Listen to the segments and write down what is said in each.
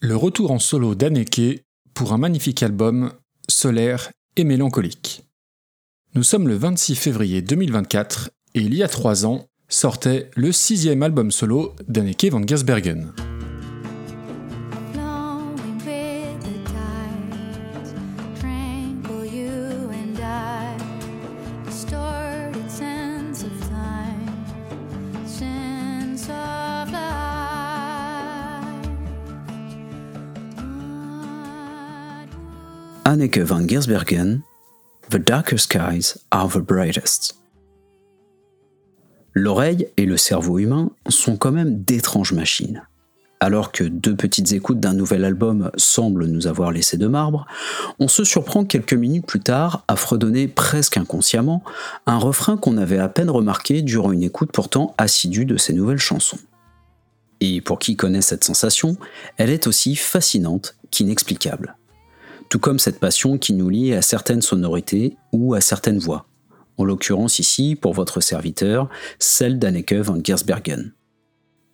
Le retour en solo d'Anneke pour un magnifique album solaire et mélancolique. Nous sommes le 26 février 2024 et il y a trois ans sortait le sixième album solo d'Anneke van Gersbergen. Anneke van Giersbergen, The Darker Skies Are the Brightest. L'oreille et le cerveau humain sont quand même d'étranges machines. Alors que deux petites écoutes d'un nouvel album semblent nous avoir laissé de marbre, on se surprend quelques minutes plus tard à fredonner presque inconsciemment un refrain qu'on avait à peine remarqué durant une écoute pourtant assidue de ces nouvelles chansons. Et pour qui connaît cette sensation, elle est aussi fascinante qu'inexplicable tout comme cette passion qui nous lie à certaines sonorités ou à certaines voix. En l'occurrence ici, pour votre serviteur, celle d'Anneke van Giersbergen.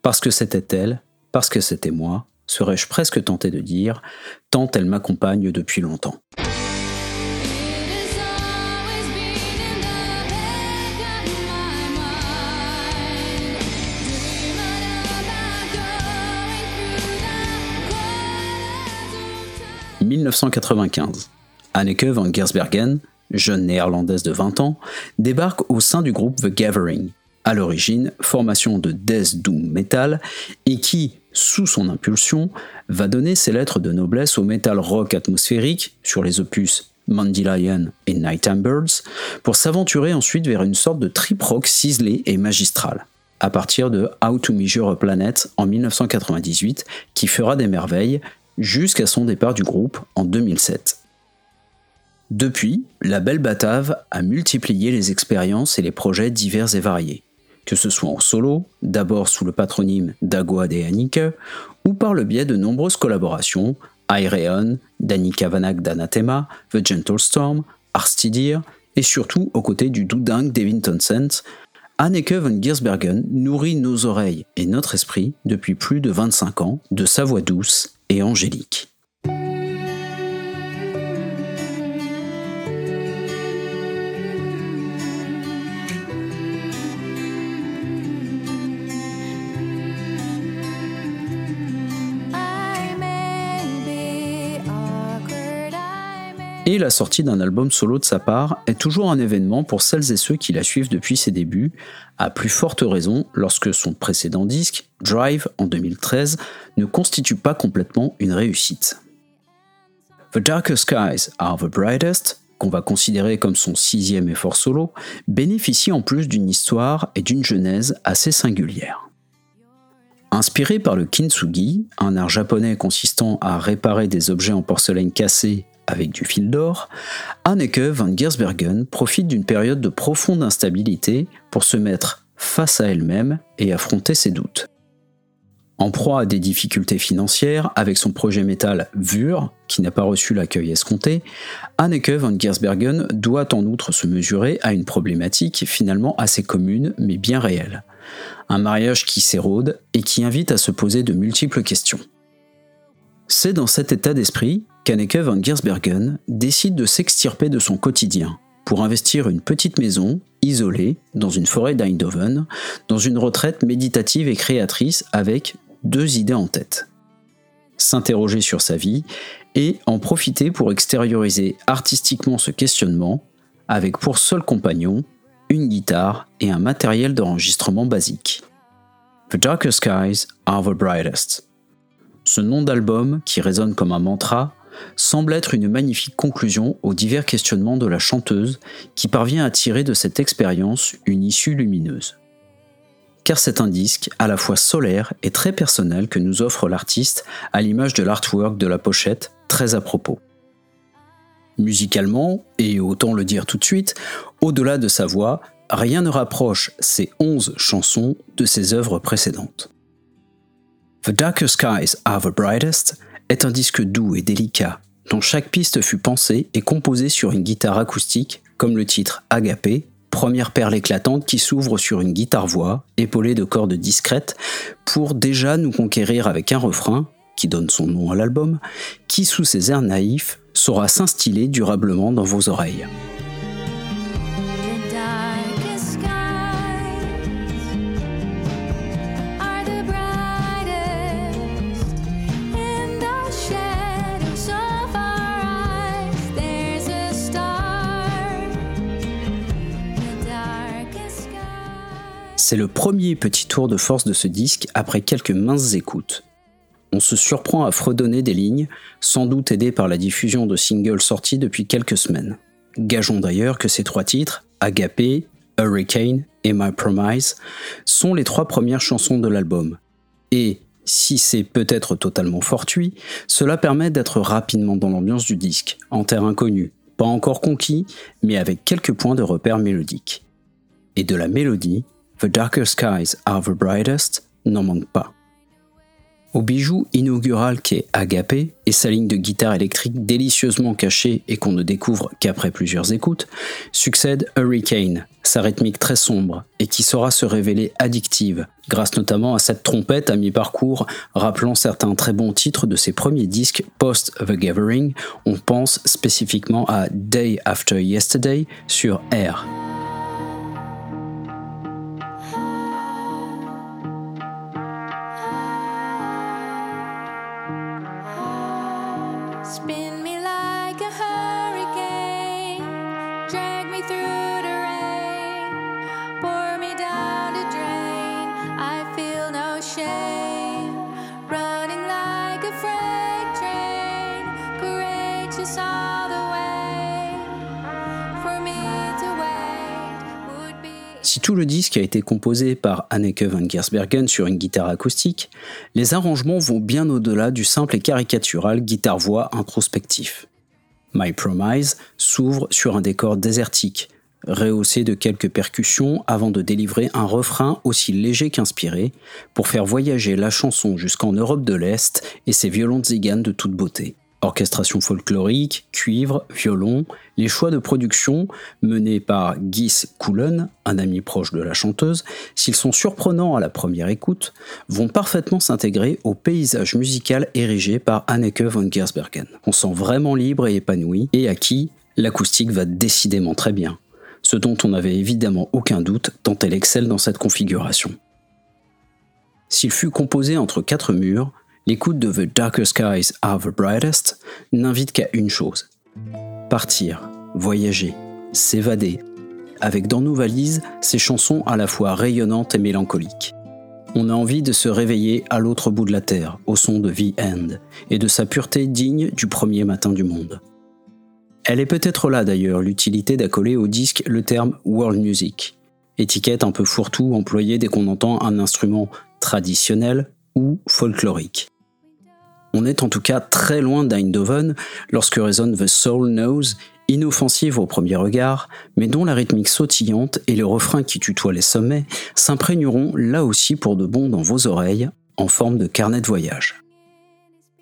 Parce que c'était elle, parce que c'était moi, serais-je presque tenté de dire, tant elle m'accompagne depuis longtemps. 1995. Anneke van Gersbergen, jeune néerlandaise de 20 ans, débarque au sein du groupe The Gathering, à l'origine formation de death doom metal, et qui, sous son impulsion, va donner ses lettres de noblesse au metal rock atmosphérique sur les opus Mandy Lion et Nighttime Birds, pour s'aventurer ensuite vers une sorte de trip rock ciselé et magistral, à partir de How to Measure a Planet en 1998, qui fera des merveilles, jusqu'à son départ du groupe en 2007. Depuis, la Belle Batave a multiplié les expériences et les projets divers et variés, que ce soit en solo, d'abord sous le patronyme d'Agua de Annika, ou par le biais de nombreuses collaborations, Aireon, Danica Vanak d'Anathema, The Gentle Storm, Arstidir, et surtout aux côtés du doudingue Devin Townsend, Anneke van Giersbergen nourrit nos oreilles et notre esprit depuis plus de 25 ans de sa voix douce angélique. Et la sortie d'un album solo de sa part est toujours un événement pour celles et ceux qui la suivent depuis ses débuts, à plus forte raison lorsque son précédent disque, Drive en 2013, ne constitue pas complètement une réussite. The Darker Skies Are the Brightest, qu'on va considérer comme son sixième effort solo, bénéficie en plus d'une histoire et d'une genèse assez singulière. Inspiré par le kintsugi, un art japonais consistant à réparer des objets en porcelaine cassés avec du fil d'or, Anneke van Giersbergen profite d'une période de profonde instabilité pour se mettre face à elle-même et affronter ses doutes. En proie à des difficultés financières avec son projet métal Vur, qui n'a pas reçu l'accueil escompté, Anneke van Giersbergen doit en outre se mesurer à une problématique finalement assez commune mais bien réelle. Un mariage qui s'érode et qui invite à se poser de multiples questions. C'est dans cet état d'esprit qu'Anneke van Giersbergen décide de s'extirper de son quotidien pour investir une petite maison isolée dans une forêt d'Eindhoven, dans une retraite méditative et créatrice avec deux idées en tête. S'interroger sur sa vie et en profiter pour extérioriser artistiquement ce questionnement avec pour seul compagnon une guitare et un matériel d'enregistrement basique. The Darker Skies Are the Brightest. Ce nom d'album, qui résonne comme un mantra, semble être une magnifique conclusion aux divers questionnements de la chanteuse qui parvient à tirer de cette expérience une issue lumineuse. Car c'est un disque à la fois solaire et très personnel que nous offre l'artiste à l'image de l'artwork de la pochette, très à propos. Musicalement, et autant le dire tout de suite, au-delà de sa voix, rien ne rapproche ces 11 chansons de ses œuvres précédentes. The Darker Skies Are the Brightest est un disque doux et délicat, dont chaque piste fut pensée et composée sur une guitare acoustique, comme le titre Agapé, première perle éclatante qui s'ouvre sur une guitare-voix, épaulée de cordes discrètes, pour déjà nous conquérir avec un refrain qui donne son nom à l'album, qui sous ses airs naïfs saura s'instiller durablement dans vos oreilles. C'est le premier petit tour de force de ce disque après quelques minces écoutes. On se surprend à fredonner des lignes, sans doute aidé par la diffusion de singles sortis depuis quelques semaines. Gageons d'ailleurs que ces trois titres, Agapé, Hurricane et My Promise, sont les trois premières chansons de l'album. Et, si c'est peut-être totalement fortuit, cela permet d'être rapidement dans l'ambiance du disque, en terre inconnue, pas encore conquis, mais avec quelques points de repère mélodiques. Et de la mélodie, The Darker Skies Are the Brightest n'en manque pas. Au bijou inaugural qu'est Agapé et sa ligne de guitare électrique délicieusement cachée et qu'on ne découvre qu'après plusieurs écoutes, succède Hurricane, sa rythmique très sombre et qui saura se révéler addictive, grâce notamment à cette trompette à mi-parcours rappelant certains très bons titres de ses premiers disques post-The Gathering. On pense spécifiquement à Day After Yesterday sur Air. Si tout le disque a été composé par Anneke van Giersbergen sur une guitare acoustique, les arrangements vont bien au-delà du simple et caricatural guitare-voix introspectif. My Promise s'ouvre sur un décor désertique, rehaussé de quelques percussions avant de délivrer un refrain aussi léger qu'inspiré, pour faire voyager la chanson jusqu'en Europe de l'Est et ses violentes ziganes de toute beauté. Orchestration folklorique, cuivre, violon, les choix de production menés par Gis Koulen, un ami proche de la chanteuse, s'ils sont surprenants à la première écoute, vont parfaitement s'intégrer au paysage musical érigé par Anneke von Gersbergen. On sent vraiment libre et épanoui, et à qui l'acoustique va décidément très bien, ce dont on n'avait évidemment aucun doute tant elle excelle dans cette configuration. S'il fut composé entre quatre murs, l'écoute de The Darker Skies Are the Brightest n'invite qu'à une chose partir, voyager, s'évader, avec dans nos valises ces chansons à la fois rayonnantes et mélancoliques. On a envie de se réveiller à l'autre bout de la terre, au son de The End, et de sa pureté digne du premier matin du monde. Elle est peut-être là d'ailleurs l'utilité d'accoler au disque le terme world music, étiquette un peu fourre-tout employée dès qu'on entend un instrument traditionnel ou folklorique. On est en tout cas très loin d'Eindhoven lorsque résonne The Soul Knows, inoffensive au premier regard, mais dont la rythmique sautillante et le refrain qui tutoie les sommets s'imprégneront là aussi pour de bon dans vos oreilles, en forme de carnet de voyage.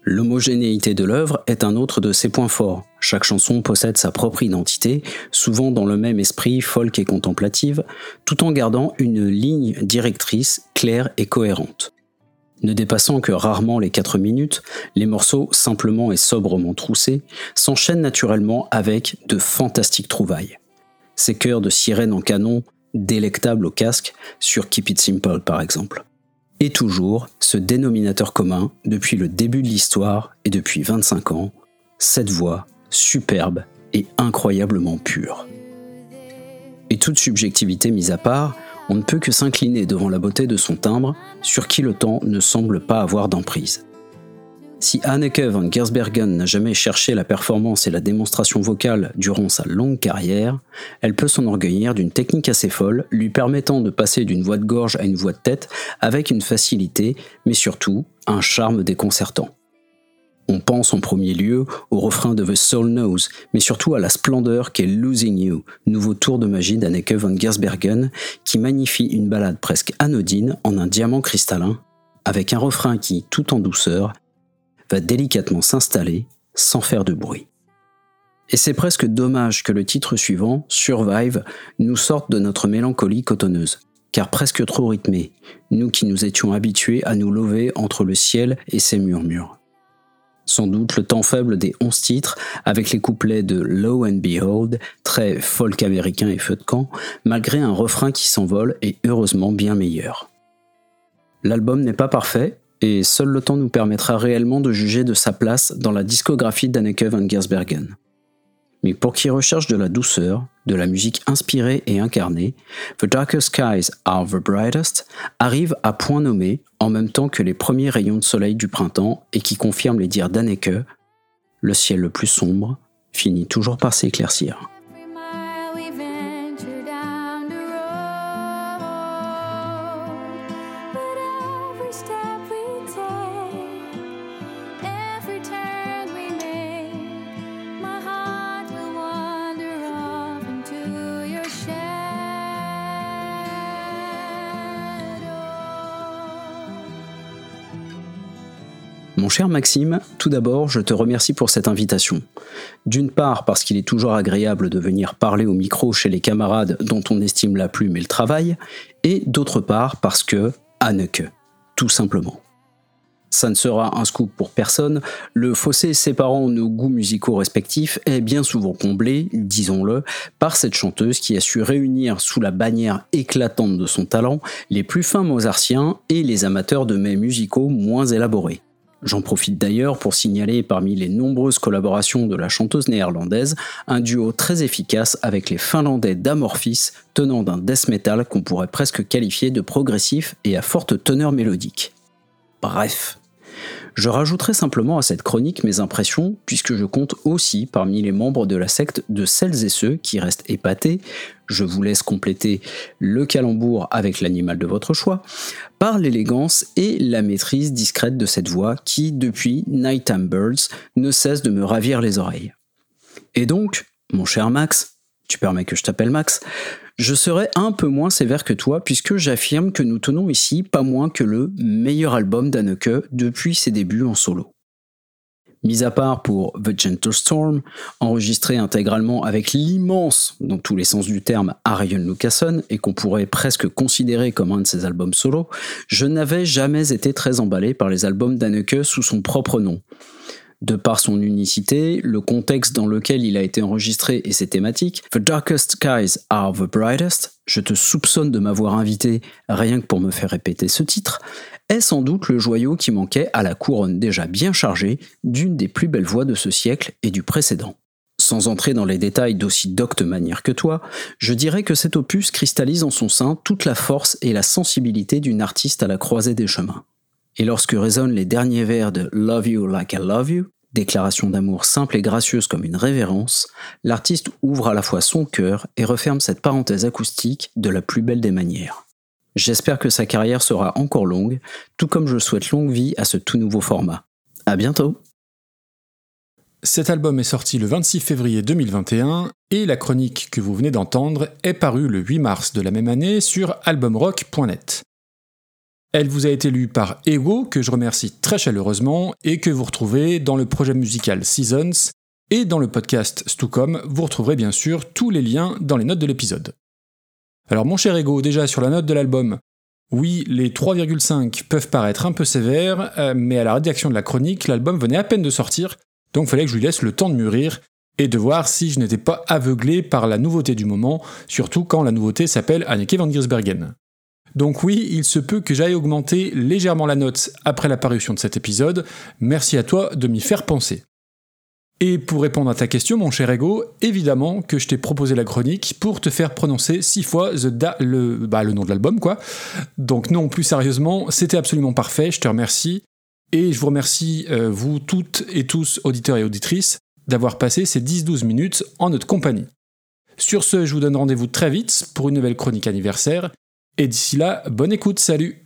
L'homogénéité de l'œuvre est un autre de ses points forts. Chaque chanson possède sa propre identité, souvent dans le même esprit folk et contemplative, tout en gardant une ligne directrice claire et cohérente. Ne dépassant que rarement les 4 minutes, les morceaux simplement et sobrement troussés s'enchaînent naturellement avec de fantastiques trouvailles. Ces chœurs de sirènes en canon, délectables au casque, sur Keep It Simple par exemple. Et toujours ce dénominateur commun depuis le début de l'histoire et depuis 25 ans, cette voix superbe et incroyablement pure. Et toute subjectivité mise à part, on ne peut que s'incliner devant la beauté de son timbre, sur qui le temps ne semble pas avoir d'emprise. Si Anneke van Gersbergen n'a jamais cherché la performance et la démonstration vocale durant sa longue carrière, elle peut s'enorgueillir d'une technique assez folle, lui permettant de passer d'une voix de gorge à une voix de tête avec une facilité, mais surtout un charme déconcertant. On pense en premier lieu au refrain de The Soul Knows, mais surtout à la splendeur qu'est Losing You, nouveau tour de magie d'Anneke van Gersbergen, qui magnifie une ballade presque anodine en un diamant cristallin, avec un refrain qui, tout en douceur, va délicatement s'installer sans faire de bruit. Et c'est presque dommage que le titre suivant, Survive, nous sorte de notre mélancolie cotonneuse, car presque trop rythmé, nous qui nous étions habitués à nous lever entre le ciel et ses murmures. Sans doute le temps faible des 11 titres, avec les couplets de Low and Behold, très folk américain et feu de camp, malgré un refrain qui s'envole et heureusement bien meilleur. L'album n'est pas parfait, et seul le temps nous permettra réellement de juger de sa place dans la discographie d'Anneke van Giersbergen. Mais pour qui recherche de la douceur, de la musique inspirée et incarnée, The Darkest Skies Are the Brightest arrive à point nommé en même temps que les premiers rayons de soleil du printemps et qui confirme les dires d'Anneke Le ciel le plus sombre finit toujours par s'éclaircir. Cher Maxime, tout d'abord, je te remercie pour cette invitation. D'une part, parce qu'il est toujours agréable de venir parler au micro chez les camarades dont on estime la plume et le travail, et d'autre part, parce que Anneke, tout simplement. Ça ne sera un scoop pour personne, le fossé séparant nos goûts musicaux respectifs est bien souvent comblé, disons-le, par cette chanteuse qui a su réunir sous la bannière éclatante de son talent les plus fins mozartiens et les amateurs de mets musicaux moins élaborés. J'en profite d'ailleurs pour signaler parmi les nombreuses collaborations de la chanteuse néerlandaise un duo très efficace avec les Finlandais d'Amorphis tenant d'un death metal qu'on pourrait presque qualifier de progressif et à forte teneur mélodique. Bref, je rajouterai simplement à cette chronique mes impressions, puisque je compte aussi parmi les membres de la secte de celles et ceux qui restent épatés, je vous laisse compléter le calembour avec l'animal de votre choix, par l'élégance et la maîtrise discrète de cette voix qui, depuis Nighttime Birds, ne cesse de me ravir les oreilles. Et donc, mon cher Max, tu permets que je t'appelle Max, je serai un peu moins sévère que toi puisque j'affirme que nous tenons ici pas moins que le meilleur album d'Anneke depuis ses débuts en solo. Mis à part pour The Gentle Storm, enregistré intégralement avec l'immense, dans tous les sens du terme, Arion Lucason, et qu'on pourrait presque considérer comme un de ses albums solo, je n'avais jamais été très emballé par les albums d'Anneke sous son propre nom de par son unicité, le contexte dans lequel il a été enregistré et ses thématiques, The Darkest Skies Are the Brightest, je te soupçonne de m'avoir invité rien que pour me faire répéter ce titre, est sans doute le joyau qui manquait à la couronne déjà bien chargée d'une des plus belles voix de ce siècle et du précédent. Sans entrer dans les détails d'aussi docte manière que toi, je dirais que cet opus cristallise en son sein toute la force et la sensibilité d'une artiste à la croisée des chemins. Et lorsque résonnent les derniers vers de Love You Like I Love You, déclaration d'amour simple et gracieuse comme une révérence, l'artiste ouvre à la fois son cœur et referme cette parenthèse acoustique de la plus belle des manières. J'espère que sa carrière sera encore longue, tout comme je souhaite longue vie à ce tout nouveau format. À bientôt! Cet album est sorti le 26 février 2021 et la chronique que vous venez d'entendre est parue le 8 mars de la même année sur albumrock.net. Elle vous a été lue par Ego, que je remercie très chaleureusement, et que vous retrouvez dans le projet musical Seasons, et dans le podcast Stucom, vous retrouverez bien sûr tous les liens dans les notes de l'épisode. Alors mon cher Ego, déjà sur la note de l'album, oui, les 3,5 peuvent paraître un peu sévères, euh, mais à la rédaction de la chronique, l'album venait à peine de sortir, donc fallait que je lui laisse le temps de mûrir et de voir si je n'étais pas aveuglé par la nouveauté du moment, surtout quand la nouveauté s'appelle Anneke van Giersbergen. Donc oui, il se peut que j'aille augmenter légèrement la note après la parution de cet épisode. Merci à toi de m'y faire penser. Et pour répondre à ta question, mon cher Ego, évidemment que je t'ai proposé la chronique pour te faire prononcer six fois le, bah, le nom de l'album, quoi. Donc non, plus sérieusement, c'était absolument parfait, je te remercie. Et je vous remercie, euh, vous toutes et tous, auditeurs et auditrices, d'avoir passé ces 10-12 minutes en notre compagnie. Sur ce, je vous donne rendez-vous très vite pour une nouvelle chronique anniversaire. Et d'ici là, bonne écoute, salut